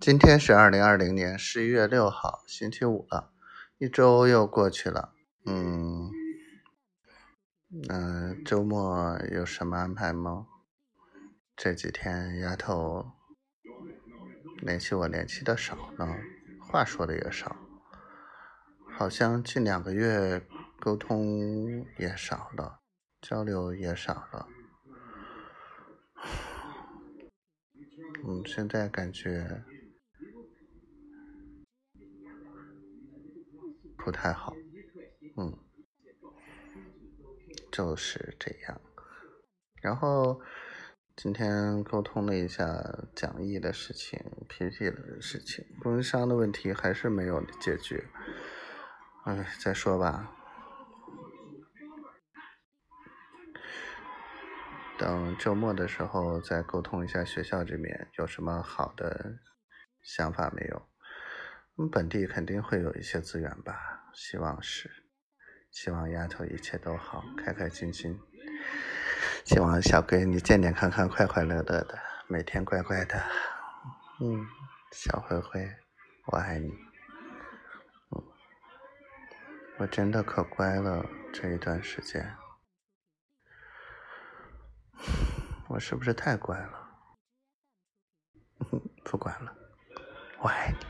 今天是二零二零年十一月六号，星期五了，一周又过去了。嗯，嗯，周末有什么安排吗？这几天丫头联系我联系的少了，话说的也少，好像近两个月沟通也少了，交流也少了。嗯，现在感觉不太好。嗯，就是这样。然后今天沟通了一下讲义的事情、PPT 的事情，供应商的问题还是没有解决。哎，再说吧。等周末的时候再沟通一下学校这边有什么好的想法没有？本地肯定会有一些资源吧，希望是，希望丫头一切都好，开开心心。希望小闺你健健康康、快快乐乐的，每天乖乖的。嗯，小灰灰，我爱你。嗯，我真的可乖了这一段时间。我是不是太乖了？不管了，我爱你。